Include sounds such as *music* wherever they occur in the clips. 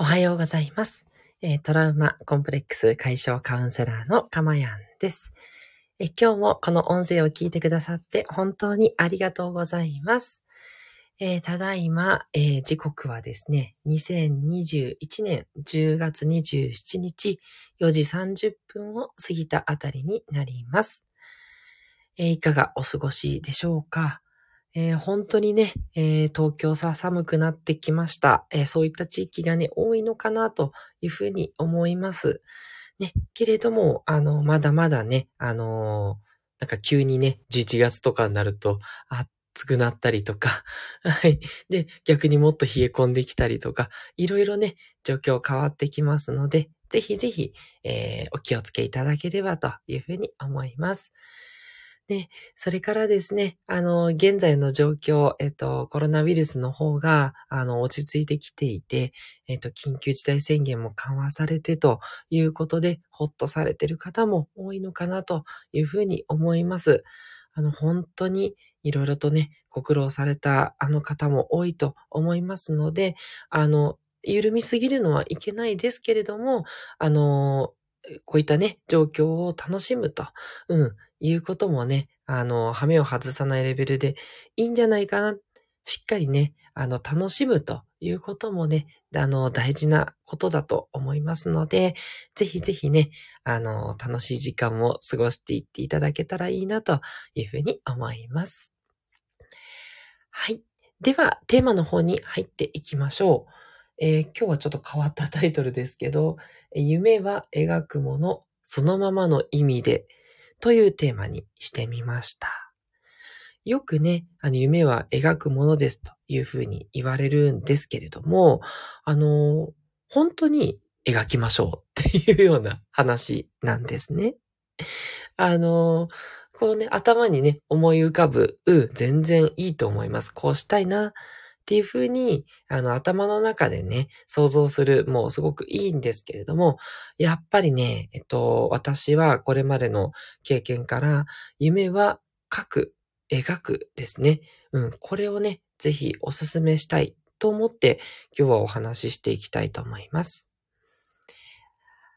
おはようございます。トラウマコンプレックス解消カウンセラーのかまやんです。え今日もこの音声を聞いてくださって本当にありがとうございます。えー、ただいま、えー、時刻はですね、2021年10月27日4時30分を過ぎたあたりになります。えー、いかがお過ごしでしょうか？えー、本当にね、えー、東京さ寒くなってきました、えー、そういった地域がね、多いのかなというふうに思います。ね、けれども、あの、まだまだね、あのなんか急にね、11月とかになると、暑くなったりとか、*laughs* はい。で、逆にもっと冷え込んできたりとか、いろいろね、状況変わってきますので、ぜひぜひ、えお気をつけいただければというふうに思います。で、それからですね、あの、現在の状況、えっと、コロナウイルスの方が、あの、落ち着いてきていて、えっと、緊急事態宣言も緩和されてということで、ほっとされてる方も多いのかなというふうに思います。あの、本当にいろいろとね、ご苦労されたあの方も多いと思いますので、あの、緩みすぎるのはいけないですけれども、あの、こういったね、状況を楽しむと、うん、いうこともね、あの、羽目を外さないレベルでいいんじゃないかな。しっかりね、あの、楽しむということもね、あの、大事なことだと思いますので、ぜひぜひね、あの、楽しい時間を過ごしていっていただけたらいいなというふうに思います。はい。では、テーマの方に入っていきましょう。えー、今日はちょっと変わったタイトルですけど、夢は描くもの、そのままの意味で、というテーマにしてみました。よくね、あの、夢は描くものですというふうに言われるんですけれども、あの、本当に描きましょうっていうような話なんですね。あの、このね、頭にね、思い浮かぶ、うん、全然いいと思います。こうしたいな、っていうふうに、あの、頭の中でね、想像する、もうすごくいいんですけれども、やっぱりね、えっと、私はこれまでの経験から、夢は書く、描くですね。うん、これをね、ぜひお勧めしたいと思って、今日はお話ししていきたいと思います。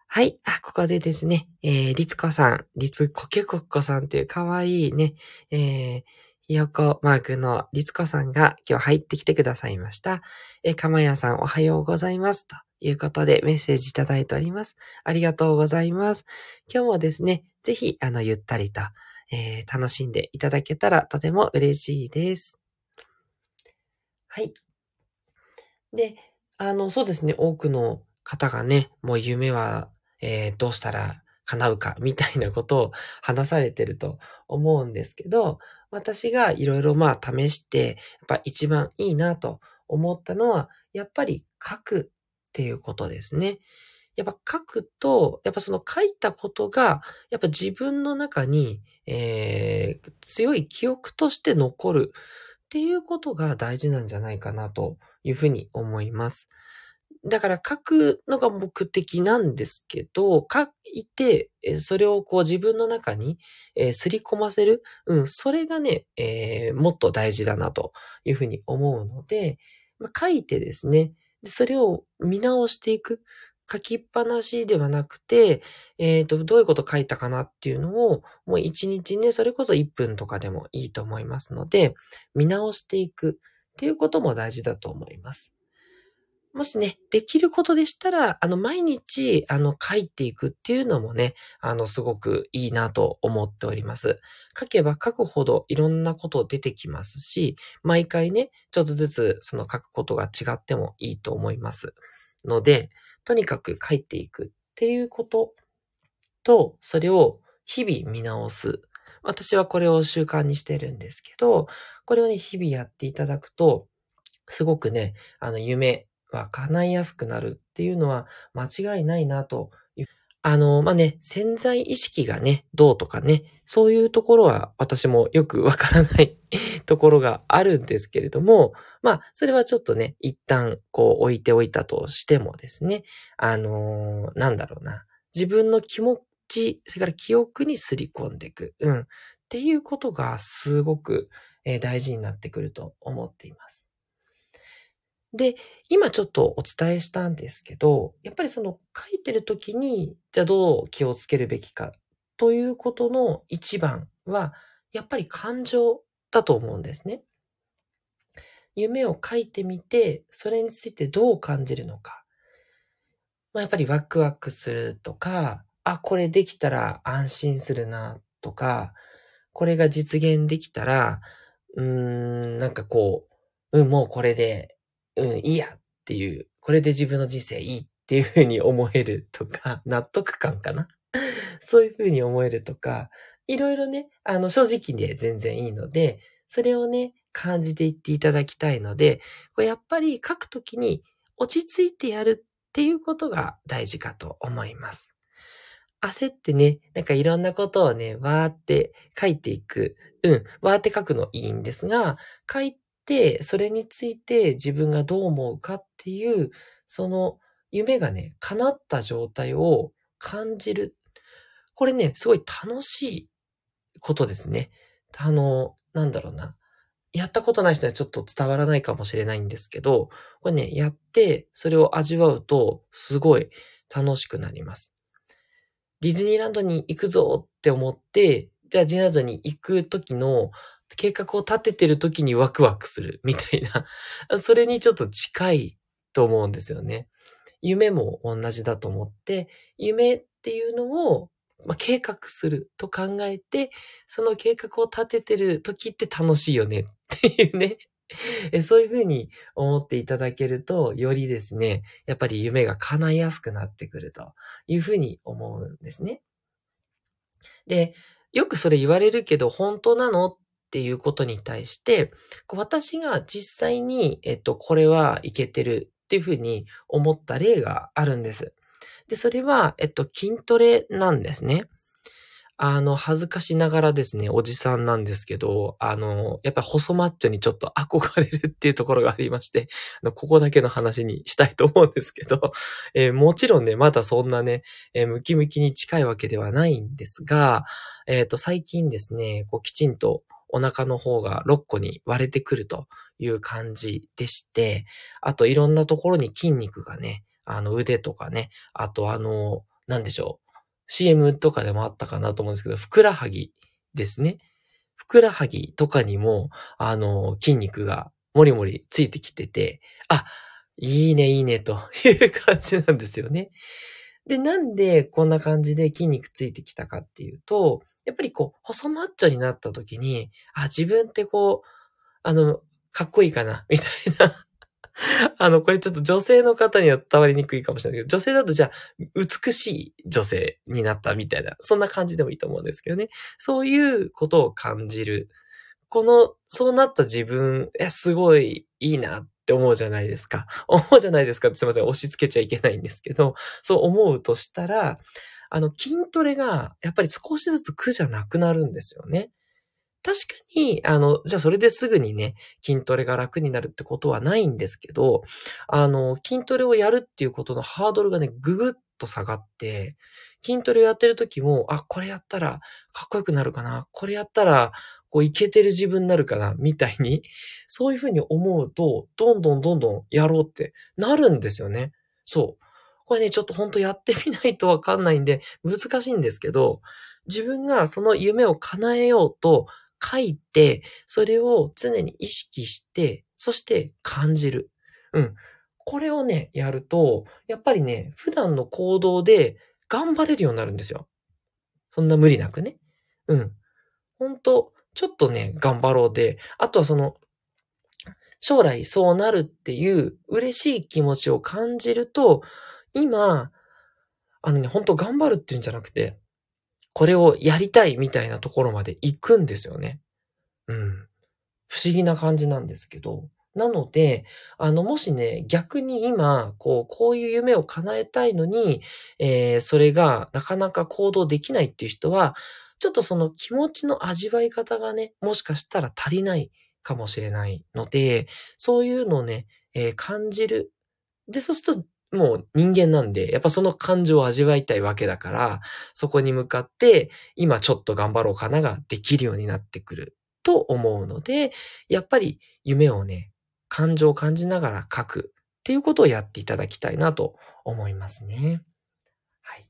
はい。あ、ここでですね、えー、りつこさん、りつこけこっこさんというかわいいね、えー、ひよこマークのりつこさんが今日入ってきてくださいました。え、かまやさんおはようございます。ということでメッセージいただいております。ありがとうございます。今日もですね、ぜひ、あの、ゆったりと、えー、楽しんでいただけたらとても嬉しいです。はい。で、あの、そうですね、多くの方がね、もう夢は、えー、どうしたら叶うか、みたいなことを話されてると思うんですけど、私がいろいろまあ試して、やっぱ一番いいなと思ったのは、やっぱり書くっていうことですね。やっぱ書くと、やっぱその書いたことが、やっぱ自分の中に、えー、強い記憶として残るっていうことが大事なんじゃないかなというふうに思います。だから書くのが目的なんですけど、書いて、それをこう自分の中に、えー、すり込ませる。うん、それがね、えー、もっと大事だなというふうに思うので、まあ、書いてですねで、それを見直していく。書きっぱなしではなくて、えっ、ー、と、どういうこと書いたかなっていうのを、もう一日ね、それこそ1分とかでもいいと思いますので、見直していくっていうことも大事だと思います。もしね、できることでしたら、あの、毎日、あの、書いていくっていうのもね、あの、すごくいいなと思っております。書けば書くほどいろんなこと出てきますし、毎回ね、ちょっとずつその書くことが違ってもいいと思います。ので、とにかく書いていくっていうことと、それを日々見直す。私はこれを習慣にしてるんですけど、これをね、日々やっていただくと、すごくね、あの、夢、は叶いやすくなるっていうのは間違いないなとあの、まあ、ね、潜在意識がね、どうとかね、そういうところは私もよくわからない *laughs* ところがあるんですけれども、まあ、それはちょっとね、一旦こう置いておいたとしてもですね、あのー、なんだろうな、自分の気持ち、それから記憶にすり込んでいく、うん、っていうことがすごく、えー、大事になってくると思っています。で、今ちょっとお伝えしたんですけど、やっぱりその書いてる時に、じゃあどう気をつけるべきかということの一番は、やっぱり感情だと思うんですね。夢を書いてみて、それについてどう感じるのか。まあ、やっぱりワクワクするとか、あ、これできたら安心するなとか、これが実現できたら、うーん、なんかこう、うん、もうこれでうん、いいやっていう、これで自分の人生いいっていうふうに思えるとか、*laughs* 納得感かな？*laughs* そういうふうに思えるとか、いろいろね、あの、正直で全然いいので、それをね、感じていっていただきたいので、これやっぱり書くときに落ち着いてやるっていうことが大事かと思います。焦ってね、なんかいろんなことをね、わーって書いていく。うん、わーって書くのいいんですが、書い、それについて自分がどう思うかっていう、その夢がね、叶った状態を感じる。これね、すごい楽しいことですね。あの、なんだろうな。やったことない人にはちょっと伝わらないかもしれないんですけど、これね、やって、それを味わうと、すごい楽しくなります。ディズニーランドに行くぞって思って、じゃあディズニーランドに行く時の計画を立ててる時にワクワクするみたいな、*laughs* それにちょっと近いと思うんですよね。夢も同じだと思って、夢っていうのを、まあ、計画すると考えて、その計画を立ててる時って楽しいよねっていうね。*laughs* そういうふうに思っていただけると、よりですね、やっぱり夢が叶いやすくなってくるというふうに思うんですね。で、よくそれ言われるけど、本当なのっていうことに対して、私が実際に、えっと、これはいけてるっていうふうに思った例があるんです。で、それは、えっと、筋トレなんですね。あの、恥ずかしながらですね、おじさんなんですけど、あの、やっぱり細マッチョにちょっと憧れるっていうところがありまして、*laughs* ここだけの話にしたいと思うんですけど、*laughs* えー、もちろんね、まだそんなね、えー、ムキムキに近いわけではないんですが、えっ、ー、と、最近ですね、こう、きちんとお腹の方が6個に割れてくるという感じでして、あといろんなところに筋肉がね、あの腕とかね、あとあの、なんでしょう。CM とかでもあったかなと思うんですけど、ふくらはぎですね。ふくらはぎとかにも、あの、筋肉がもりもりついてきてて、あ、いいね、いいね、という感じなんですよね。で、なんでこんな感じで筋肉ついてきたかっていうと、やっぱりこう、細マッチョになった時に、あ、自分ってこう、あの、かっこいいかな、みたいな。*laughs* あの、これちょっと女性の方には伝わりにくいかもしれないけど、女性だとじゃあ、美しい女性になったみたいな、そんな感じでもいいと思うんですけどね。そういうことを感じる。この、そうなった自分、え、すごいいいなって思うじゃないですか。思うじゃないですかってすいません、押し付けちゃいけないんですけど、そう思うとしたら、あの、筋トレが、やっぱり少しずつ苦じゃなくなるんですよね。確かに、あの、じゃあそれですぐにね、筋トレが楽になるってことはないんですけど、あの、筋トレをやるっていうことのハードルがね、ぐぐっと下がって、筋トレをやってる時も、あ、これやったらかっこよくなるかな、これやったら、こう、いけてる自分になるかな、みたいに、そういうふうに思うと、どんどんどんどんやろうってなるんですよね。そう。これね、ちょっとほんとやってみないとわかんないんで、難しいんですけど、自分がその夢を叶えようと書いて、それを常に意識して、そして感じる。うん。これをね、やると、やっぱりね、普段の行動で頑張れるようになるんですよ。そんな無理なくね。うん。ほんと、ちょっとね、頑張ろうで、あとはその、将来そうなるっていう嬉しい気持ちを感じると、今、あのね、本当頑張るっていうんじゃなくて、これをやりたいみたいなところまで行くんですよね。うん。不思議な感じなんですけど。なので、あの、もしね、逆に今、こう、こういう夢を叶えたいのに、えー、それがなかなか行動できないっていう人は、ちょっとその気持ちの味わい方がね、もしかしたら足りないかもしれないので、そういうのをね、えー、感じる。で、そうするともう人間なんで、やっぱその感情を味わいたいわけだから、そこに向かって、今ちょっと頑張ろうかなができるようになってくると思うので、やっぱり夢をね、感情を感じながら書くっていうことをやっていただきたいなと思いますね。はい。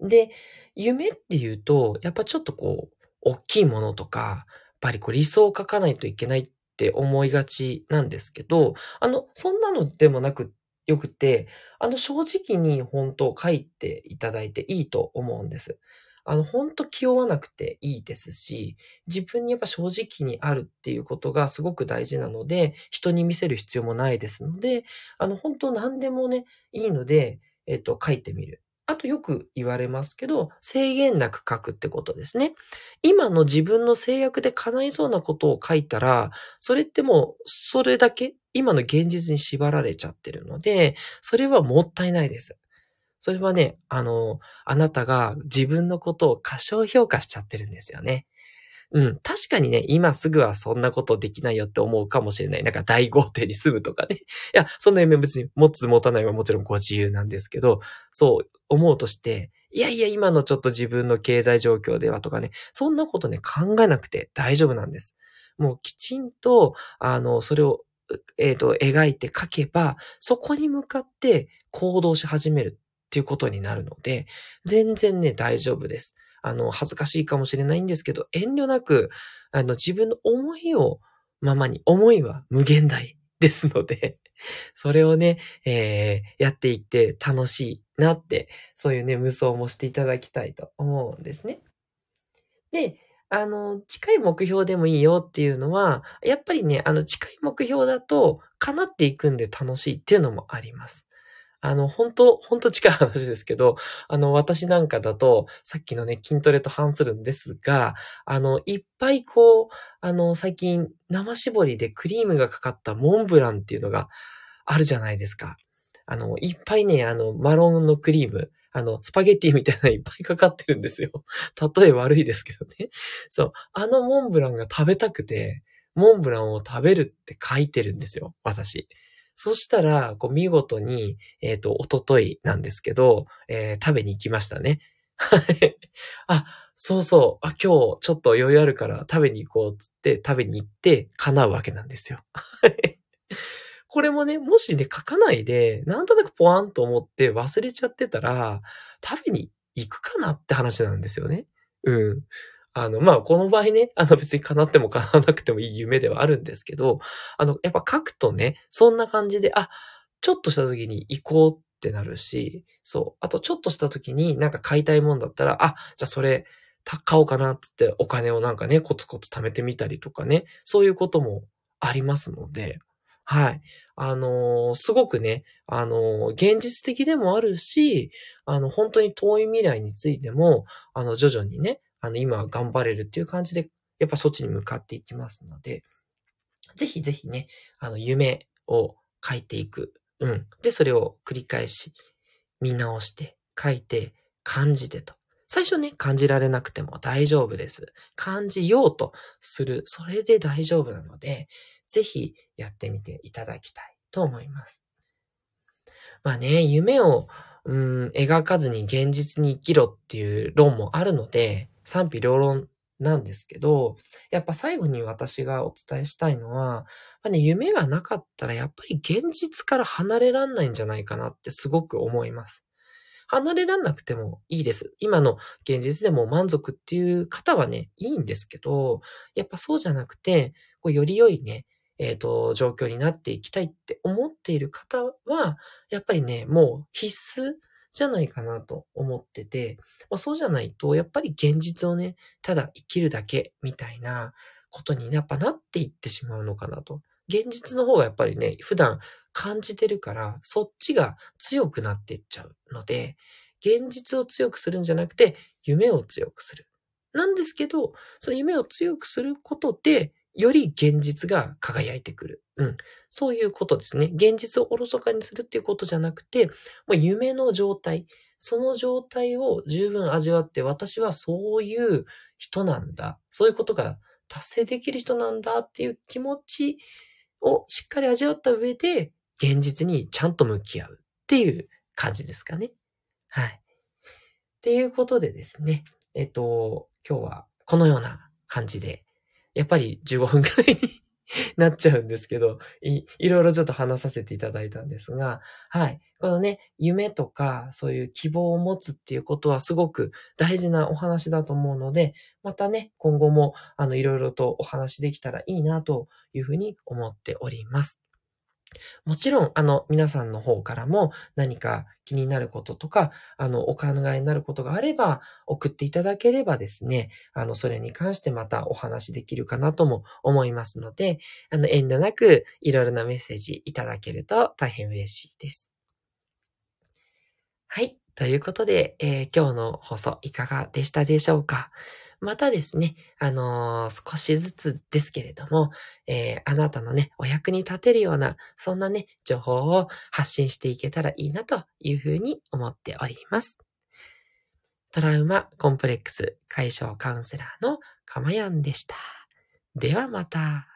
で、夢っていうと、やっぱちょっとこう、大きいものとか、やっぱりこう理想を書かないといけないって思いがちなんですけど、あの、そんなのでもなく、よくて、あの、正直に本当書いていただいていいと思うんです。あの、本当気負わなくていいですし、自分にやっぱ正直にあるっていうことがすごく大事なので、人に見せる必要もないですので、あの、本当何でもね、いいので、えっと、書いてみる。あとよく言われますけど、制限なく書くってことですね。今の自分の制約で叶いそうなことを書いたら、それってもう、それだけ、今の現実に縛られちゃってるので、それはもったいないです。それはね、あの、あなたが自分のことを過小評価しちゃってるんですよね。うん。確かにね、今すぐはそんなことできないよって思うかもしれない。なんか大豪邸に住むとかね。*laughs* いや、そんな夢別に持つ持たないはもちろんご自由なんですけど、そう思うとして、いやいや、今のちょっと自分の経済状況ではとかね、そんなことね、考えなくて大丈夫なんです。もうきちんと、あの、それを、えっ、ー、と、描いて書けば、そこに向かって行動し始めるっていうことになるので、全然ね、大丈夫です。あの、恥ずかしいかもしれないんですけど、遠慮なく、あの、自分の思いをままに、思いは無限大ですので、*laughs* それをね、えー、やっていって楽しいなって、そういうね、無双もしていただきたいと思うんですね。で、あの、近い目標でもいいよっていうのは、やっぱりね、あの、近い目標だと、叶っていくんで楽しいっていうのもあります。あの、本当本当近い話ですけど、あの、私なんかだと、さっきのね、筋トレと反するんですが、あの、いっぱいこう、あの、最近、生搾りでクリームがかかったモンブランっていうのがあるじゃないですか。あの、いっぱいね、あの、マロンのクリーム、あの、スパゲッティみたいなのいっぱいかかってるんですよ。*laughs* 例え悪いですけどね。そう。あのモンブランが食べたくて、モンブランを食べるって書いてるんですよ。私。そしたら、こう見事に、えっ、ー、と、おとといなんですけど、えー、食べに行きましたね。*laughs* あ、そうそう。あ、今日ちょっと余裕あるから食べに行こうっつって食べに行って叶うわけなんですよ。*laughs* これもね、もしね、書かないで、なんとなくポワンと思って忘れちゃってたら、食べに行くかなって話なんですよね。うん。あの、まあ、この場合ね、*laughs* あの別に叶っても叶わなくてもいい夢ではあるんですけど、あの、やっぱ書くとね、そんな感じで、あ、ちょっとした時に行こうってなるし、そう。あと、ちょっとした時になんか買いたいもんだったら、あ、じゃあそれ、買おうかなってってお金をなんかね、コツコツ貯めてみたりとかね、そういうこともありますので、はい。あのー、すごくね、あのー、現実的でもあるし、あの、本当に遠い未来についても、あの、徐々にね、あの、今は頑張れるっていう感じで、やっぱそっちに向かっていきますので、ぜひぜひね、あの、夢を書いていく。うん。で、それを繰り返し、見直して、書いて、感じてと。最初ね、感じられなくても大丈夫です。感じようとする。それで大丈夫なので、ぜひやってみていただきたいと思います。まあね、夢を、うん、描かずに現実に生きろっていう論もあるので、賛否両論なんですけど、やっぱ最後に私がお伝えしたいのは、まね、夢がなかったらやっぱり現実から離れらんないんじゃないかなってすごく思います。離れらんなくてもいいです。今の現実でも満足っていう方はね、いいんですけど、やっぱそうじゃなくて、こうより良いね、えっ、ー、と、状況になっていきたいって思っている方は、やっぱりね、もう必須じゃないかなと思ってて、まあ、そうじゃないと、やっぱり現実をね、ただ生きるだけみたいなことにやっぱなっていってしまうのかなと。現実の方がやっぱりね、普段感じてるから、そっちが強くなっていっちゃうので、現実を強くするんじゃなくて、夢を強くする。なんですけど、その夢を強くすることで、より現実が輝いてくる。うん。そういうことですね。現実をおろそかにするっていうことじゃなくて、もう夢の状態、その状態を十分味わって、私はそういう人なんだ。そういうことが達成できる人なんだっていう気持ちをしっかり味わった上で、現実にちゃんと向き合うっていう感じですかね。はい。っていうことでですね、えっと、今日はこのような感じでやっぱり15分くらいになっちゃうんですけど、い、いろいろちょっと話させていただいたんですが、はい。このね、夢とか、そういう希望を持つっていうことはすごく大事なお話だと思うので、またね、今後も、あの、いろいろとお話できたらいいなというふうに思っております。もちろん、あの、皆さんの方からも何か気になることとか、あの、お考えになることがあれば、送っていただければですね、あの、それに関してまたお話できるかなとも思いますので、あの、遠慮なくいろいろなメッセージいただけると大変嬉しいです。はい。ということで、えー、今日の放送いかがでしたでしょうか？またですね、あのー、少しずつですけれども、えー、あなたのね、お役に立てるような、そんなね、情報を発信していけたらいいなというふうに思っております。トラウマコンプレックス解消カウンセラーのかまやんでした。ではまた。